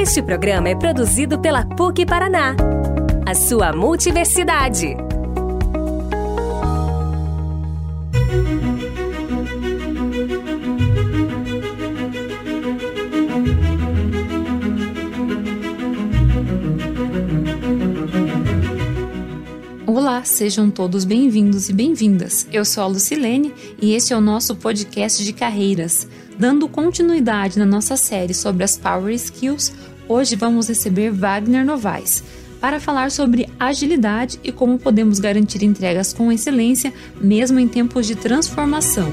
Este programa é produzido pela PUC Paraná, a sua multiversidade. Olá, sejam todos bem-vindos e bem-vindas. Eu sou a Lucilene e este é o nosso podcast de carreiras. Dando continuidade na nossa série sobre as Power Skills, hoje vamos receber Wagner Novaes para falar sobre agilidade e como podemos garantir entregas com excelência, mesmo em tempos de transformação.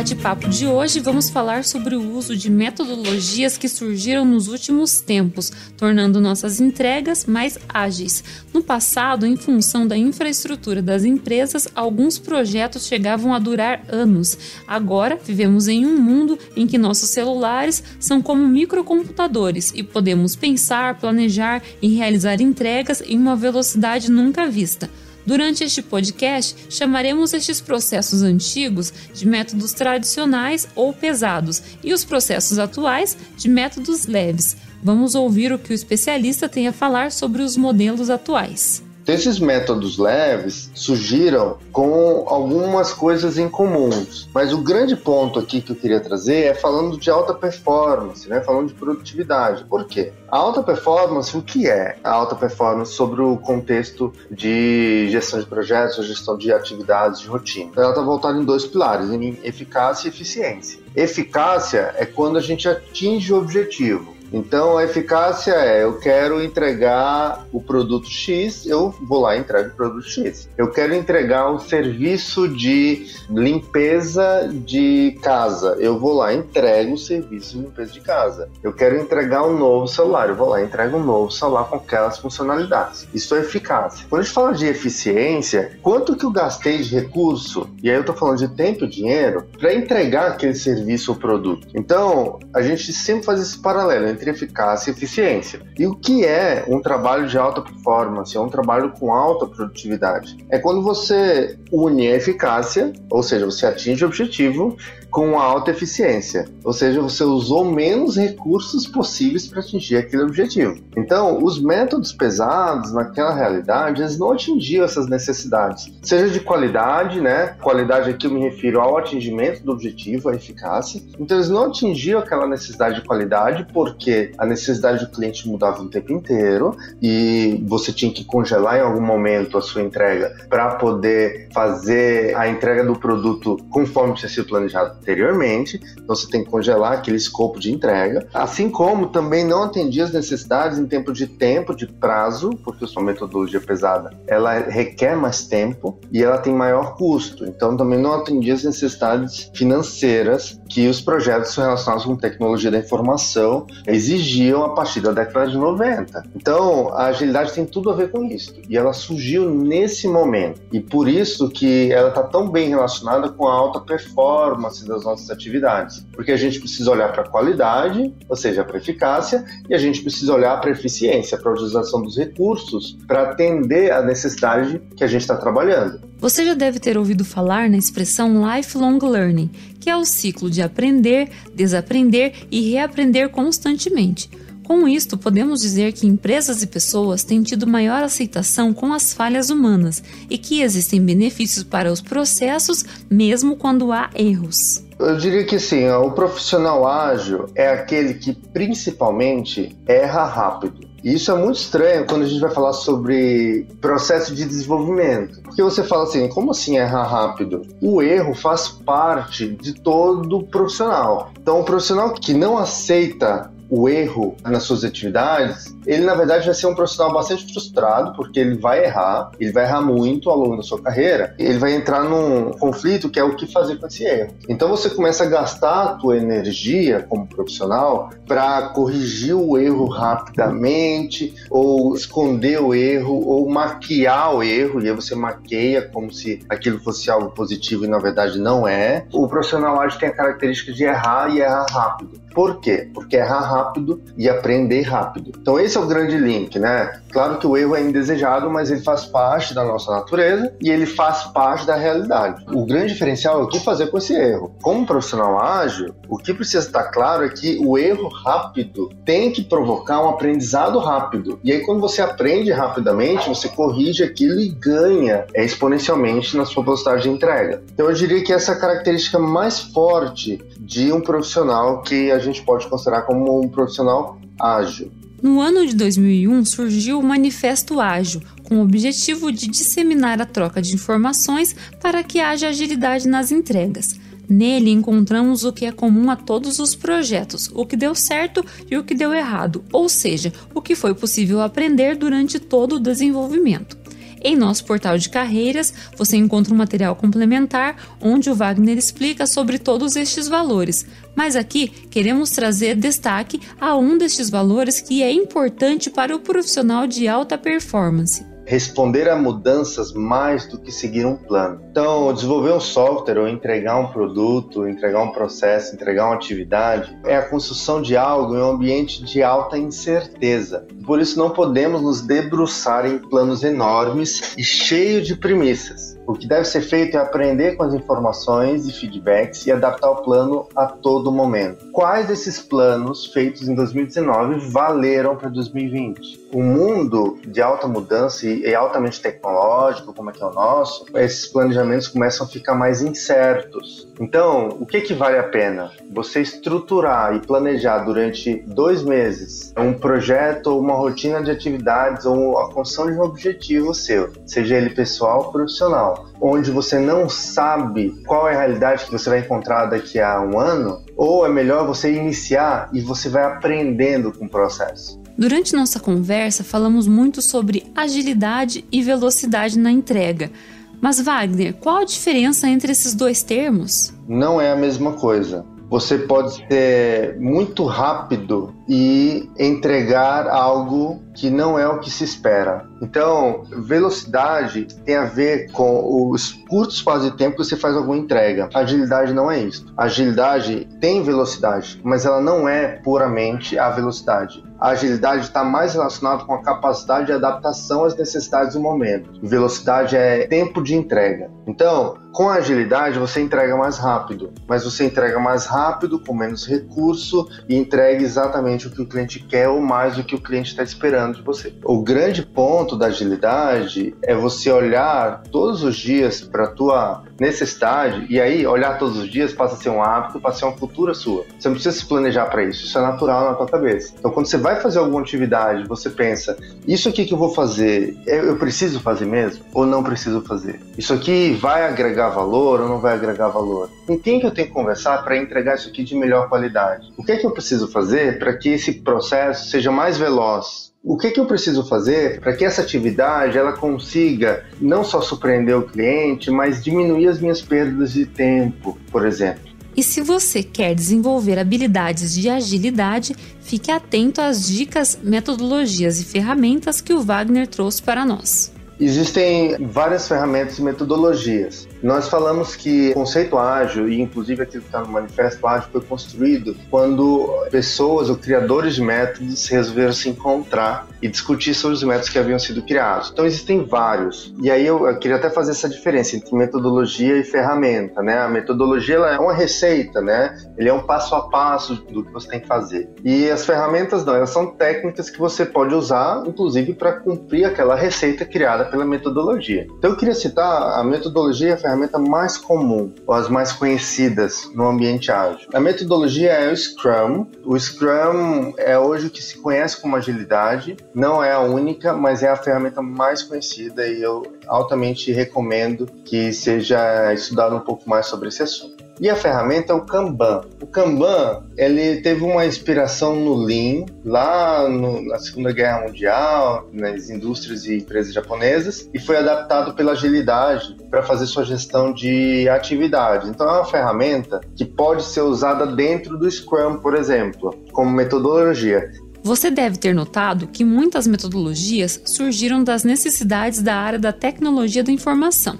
Bate-papo de hoje, vamos falar sobre o uso de metodologias que surgiram nos últimos tempos, tornando nossas entregas mais ágeis. No passado, em função da infraestrutura das empresas, alguns projetos chegavam a durar anos. Agora, vivemos em um mundo em que nossos celulares são como microcomputadores e podemos pensar, planejar e realizar entregas em uma velocidade nunca vista. Durante este podcast, chamaremos estes processos antigos de métodos tradicionais ou pesados e os processos atuais de métodos leves. Vamos ouvir o que o especialista tem a falar sobre os modelos atuais. Esses métodos leves surgiram com algumas coisas em comuns, mas o grande ponto aqui que eu queria trazer é falando de alta performance, né? falando de produtividade. Por quê? A alta performance, o que é a alta performance sobre o contexto de gestão de projetos, gestão de atividades de rotina? Ela está voltada em dois pilares, em eficácia e eficiência. Eficácia é quando a gente atinge o objetivo. Então a eficácia é: eu quero entregar o produto X, eu vou lá e entrego o produto X. Eu quero entregar um serviço de limpeza de casa, eu vou lá e entrego o serviço de limpeza de casa. Eu quero entregar um novo celular, eu vou lá e entrego um novo celular com aquelas funcionalidades. Isso é eficácia. Quando a gente fala de eficiência, quanto que eu gastei de recurso, e aí eu estou falando de tempo e dinheiro, para entregar aquele serviço ou produto. Então, a gente sempre faz esse paralelo entre eficácia e eficiência. E o que é um trabalho de alta performance? É um trabalho com alta produtividade. É quando você une a eficácia, ou seja, você atinge o objetivo, com alta eficiência, ou seja, você usou menos recursos possíveis para atingir aquele objetivo. Então, os métodos pesados naquela realidade, eles não atingiam essas necessidades, seja de qualidade, né? Qualidade aqui eu me refiro ao atingimento do objetivo, a eficácia. Então, eles não atingiam aquela necessidade de qualidade porque a necessidade do cliente mudava o tempo inteiro e você tinha que congelar em algum momento a sua entrega para poder fazer a entrega do produto conforme tinha sido planejado anteriormente, então você tem que congelar aquele escopo de entrega, assim como também não atendia as necessidades em tempo de tempo, de prazo, porque sua metodologia pesada, ela requer mais tempo e ela tem maior custo, então também não atendia as necessidades financeiras que os projetos relacionados com tecnologia da informação exigiam a partir da década de 90. Então, a agilidade tem tudo a ver com isso, e ela surgiu nesse momento, e por isso que ela está tão bem relacionada com a alta performance das nossas atividades, porque a gente precisa olhar para a qualidade, ou seja, para a eficácia, e a gente precisa olhar para a eficiência, para a utilização dos recursos, para atender a necessidade que a gente está trabalhando. Você já deve ter ouvido falar na expressão lifelong learning, que é o ciclo de aprender, desaprender e reaprender constantemente. Com isto, podemos dizer que empresas e pessoas têm tido maior aceitação com as falhas humanas e que existem benefícios para os processos, mesmo quando há erros. Eu diria que sim, o profissional ágil é aquele que principalmente erra rápido. E isso é muito estranho quando a gente vai falar sobre processo de desenvolvimento. Porque você fala assim, como assim errar rápido? O erro faz parte de todo profissional. Então, o profissional que não aceita o erro nas suas atividades, ele na verdade vai ser um profissional bastante frustrado, porque ele vai errar, ele vai errar muito ao longo da sua carreira, ele vai entrar num conflito que é o que fazer com esse erro. Então você começa a gastar a tua energia como profissional para corrigir o erro rapidamente, ou esconder o erro, ou maquiar o erro, e aí você maqueia como se aquilo fosse algo positivo e na verdade não é. O profissional ágil tem a característica de errar e errar rápido. Por quê? Porque errar rápido rápido e aprender rápido. Então esse é o grande link, né? Claro que o erro é indesejado, mas ele faz parte da nossa natureza e ele faz parte da realidade. O grande diferencial é o que fazer com esse erro. Como profissional ágil, o que precisa estar claro é que o erro rápido tem que provocar um aprendizado rápido. E aí quando você aprende rapidamente, você corrige aquilo e ganha exponencialmente na sua velocidade de entrega. Então eu diria que essa é a característica mais forte de um profissional que a gente pode considerar como profissional ágil. No ano de 2001 surgiu o Manifesto Ágil, com o objetivo de disseminar a troca de informações para que haja agilidade nas entregas. Nele encontramos o que é comum a todos os projetos, o que deu certo e o que deu errado, ou seja, o que foi possível aprender durante todo o desenvolvimento. Em nosso portal de carreiras, você encontra um material complementar onde o Wagner explica sobre todos estes valores. Mas aqui queremos trazer destaque a um destes valores que é importante para o profissional de alta performance responder a mudanças mais do que seguir um plano. Então, desenvolver um software ou entregar um produto, entregar um processo, entregar uma atividade é a construção de algo em um ambiente de alta incerteza. Por isso, não podemos nos debruçar em planos enormes e cheios de premissas. O que deve ser feito é aprender com as informações e feedbacks e adaptar o plano a todo momento. Quais desses planos feitos em 2019 valeram para 2020? O mundo de alta mudança e altamente tecnológico, como é que é o nosso, esses planejamentos começam a ficar mais incertos. Então, o que, que vale a pena? Você estruturar e planejar durante dois meses um projeto ou uma rotina de atividades ou a construção de um objetivo seu, seja ele pessoal ou profissional, onde você não sabe qual é a realidade que você vai encontrar daqui a um ano, ou é melhor você iniciar e você vai aprendendo com o processo. Durante nossa conversa, falamos muito sobre agilidade e velocidade na entrega. Mas, Wagner, qual a diferença entre esses dois termos? Não é a mesma coisa. Você pode ser muito rápido e entregar algo que não é o que se espera. Então, velocidade tem a ver com os curtos espaços de tempo que você faz alguma entrega. Agilidade não é isso. Agilidade tem velocidade, mas ela não é puramente a velocidade. A agilidade está mais relacionada com a capacidade de adaptação às necessidades do momento. Velocidade é tempo de entrega. Então, com a agilidade você entrega mais rápido, mas você entrega mais rápido, com menos recurso e entrega exatamente o que o cliente quer ou mais do que o cliente está esperando de você. O grande ponto da agilidade é você olhar todos os dias para a tua necessidade e aí olhar todos os dias passa a ser um hábito, passa a ser uma cultura sua. Você não precisa se planejar para isso, isso é natural na tua cabeça. Então quando você vai fazer alguma atividade, você pensa, isso aqui que eu vou fazer, eu preciso fazer mesmo ou não preciso fazer? Isso aqui vai agregar valor ou não vai agregar valor? Com quem que eu tenho que conversar para entregar isso aqui de melhor qualidade? O que é que eu preciso fazer para que esse processo seja mais veloz? O que, que eu preciso fazer para que essa atividade ela consiga não só surpreender o cliente, mas diminuir as minhas perdas de tempo, por exemplo? E se você quer desenvolver habilidades de agilidade, fique atento às dicas, metodologias e ferramentas que o Wagner trouxe para nós. Existem várias ferramentas e metodologias. Nós falamos que o conceito ágil, e inclusive aquilo que está no manifesto ágil, foi construído quando pessoas ou criadores de métodos resolveram se encontrar e discutir sobre os métodos que haviam sido criados. Então existem vários. E aí eu, eu queria até fazer essa diferença entre metodologia e ferramenta, né? A metodologia é uma receita, né? Ele é um passo a passo do que você tem que fazer. E as ferramentas não, elas são técnicas que você pode usar, inclusive para cumprir aquela receita criada pela metodologia. Então eu queria citar a metodologia e a ferramenta mais comum, ou as mais conhecidas no ambiente ágil. A metodologia é o Scrum. O Scrum é hoje o que se conhece como agilidade, não é a única, mas é a ferramenta mais conhecida e eu altamente recomendo que seja estudado um pouco mais sobre esse assunto. E a ferramenta é o Kanban. O Kanban, ele teve uma inspiração no Lean, lá no, na Segunda Guerra Mundial, nas indústrias e empresas japonesas, e foi adaptado pela agilidade para fazer sua gestão de atividades. Então é uma ferramenta que pode ser usada dentro do Scrum, por exemplo, como metodologia. Você deve ter notado que muitas metodologias surgiram das necessidades da área da tecnologia da informação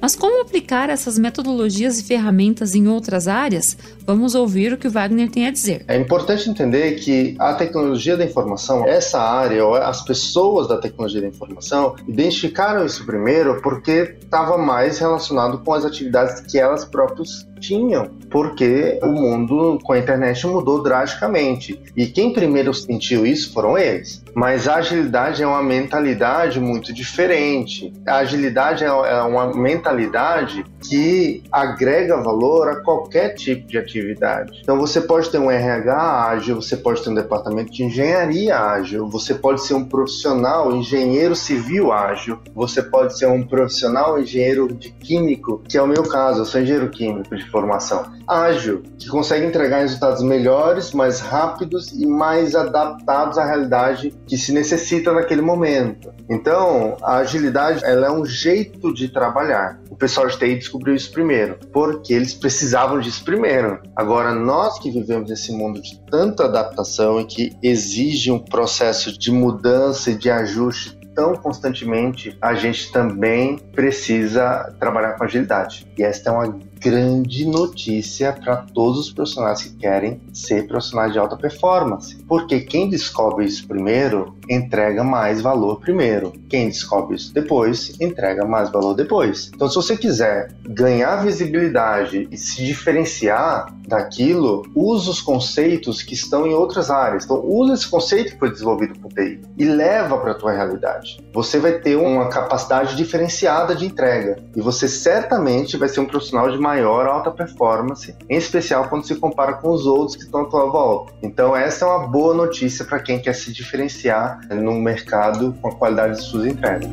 Mas como aplicar essas metodologias e ferramentas em outras áreas? Vamos ouvir o que o Wagner tem a dizer. É importante entender que a tecnologia da informação, essa área, ou as pessoas da tecnologia da informação, identificaram isso primeiro porque estava mais relacionado com as atividades que elas próprias tinham, porque o mundo com a internet mudou drasticamente. E quem primeiro sentiu isso foram eles. Mas a agilidade é uma mentalidade muito diferente. A agilidade é uma mentalidade que agrega valor a qualquer tipo de atividade. Então você pode ter um RH ágil, você pode ter um departamento de engenharia ágil, você pode ser um profissional engenheiro civil ágil, você pode ser um profissional engenheiro de químico, que é o meu caso, eu sou engenheiro químico de formação, ágil, que consegue entregar resultados melhores, mais rápidos e mais adaptados à realidade que se necessita naquele momento. Então, a agilidade ela é um jeito de trabalhar. O pessoal de TI descobriu isso primeiro, porque eles precisavam disso primeiro. Agora, nós que vivemos nesse mundo de tanta adaptação e que exige um processo de mudança e de ajuste tão constantemente, a gente também precisa trabalhar com agilidade. E esta é uma grande notícia para todos os profissionais que querem ser profissionais de alta performance. Porque quem descobre isso primeiro entrega mais valor primeiro. Quem descobre isso depois entrega mais valor depois. Então, se você quiser ganhar visibilidade e se diferenciar daquilo, use os conceitos que estão em outras áreas. Então, use esse conceito que foi desenvolvido por TI e leva para a tua realidade. Você vai ter uma capacidade diferenciada de entrega e você certamente vai ser um profissional de maior alta performance, em especial quando se compara com os outros que estão à tua volta. Então, essa é uma boa notícia para quem quer se diferenciar no mercado com a qualidade de suas entregas.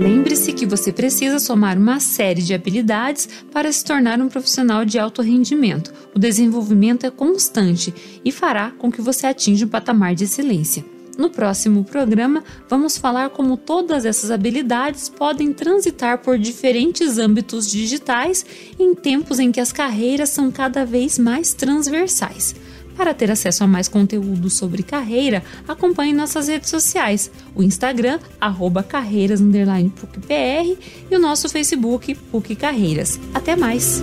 Lembre-se que você precisa somar uma série de habilidades para se tornar um profissional de alto rendimento. O desenvolvimento é constante e fará com que você atinja um patamar de excelência. No próximo programa, vamos falar como todas essas habilidades podem transitar por diferentes âmbitos digitais em tempos em que as carreiras são cada vez mais transversais. Para ter acesso a mais conteúdo sobre carreira, acompanhe nossas redes sociais, o Instagram, arroba carreiras, PUCPR e o nosso Facebook, PUC Carreiras. Até mais!